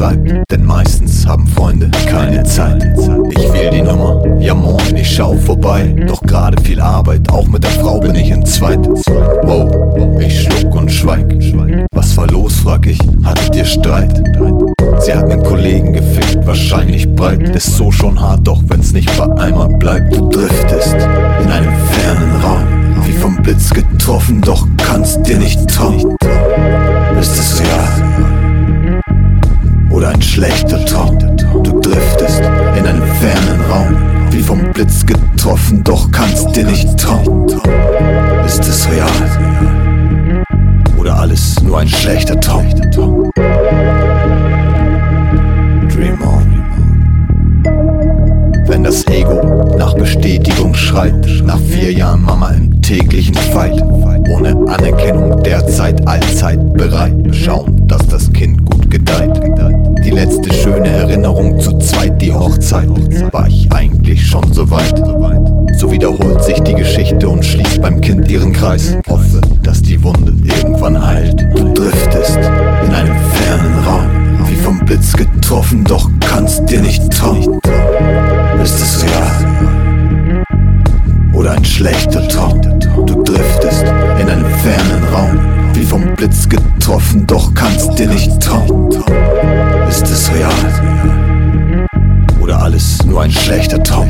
schreibt. Denn meistens haben Freunde keine Zeit. Ich wähl die Nummer, ja morgen, ich schau vorbei. Doch gerade viel Arbeit, auch mit der Frau bin ich in Zweit. Wow, ich schluck und schweig. Was war los, frag ich, hattet ihr Streit? Sie hat einen Kollegen gefickt, wahrscheinlich breit. Ist so schon hart, doch wenn's nicht vereinbart bleibt. Du driftest in einem fernen Raum, wie vom Blitz getroffen, doch kannst dir nicht trauen. Ist es real? Getroffen, doch kannst dir nicht trauen. Ist es real? Oder alles nur ein schlechter Traum? Dream on. Wenn das Ego nach Bestätigung schreit, nach vier Jahren Mama im täglichen Fight, ohne Anerkennung derzeit allzeit bereit, schauen, dass das Kind gut gedeiht. Die letzte schöne Erinnerung zu zweit, die Hochzeit, war ich eigentlich schon so weit. So wiederholt sich die Geschichte und schließt beim Kind ihren Kreis. Hoffe, dass die Wunde irgendwann heilt. Du driftest in einem fernen Raum, wie vom Blitz getroffen, doch kannst dir nicht trauen. Ist es real? Oder ein schlechter Traum? Du driftest in einem fernen Raum, wie vom Blitz getroffen, doch kannst dir nicht trauen. nur ein schlechter Traum.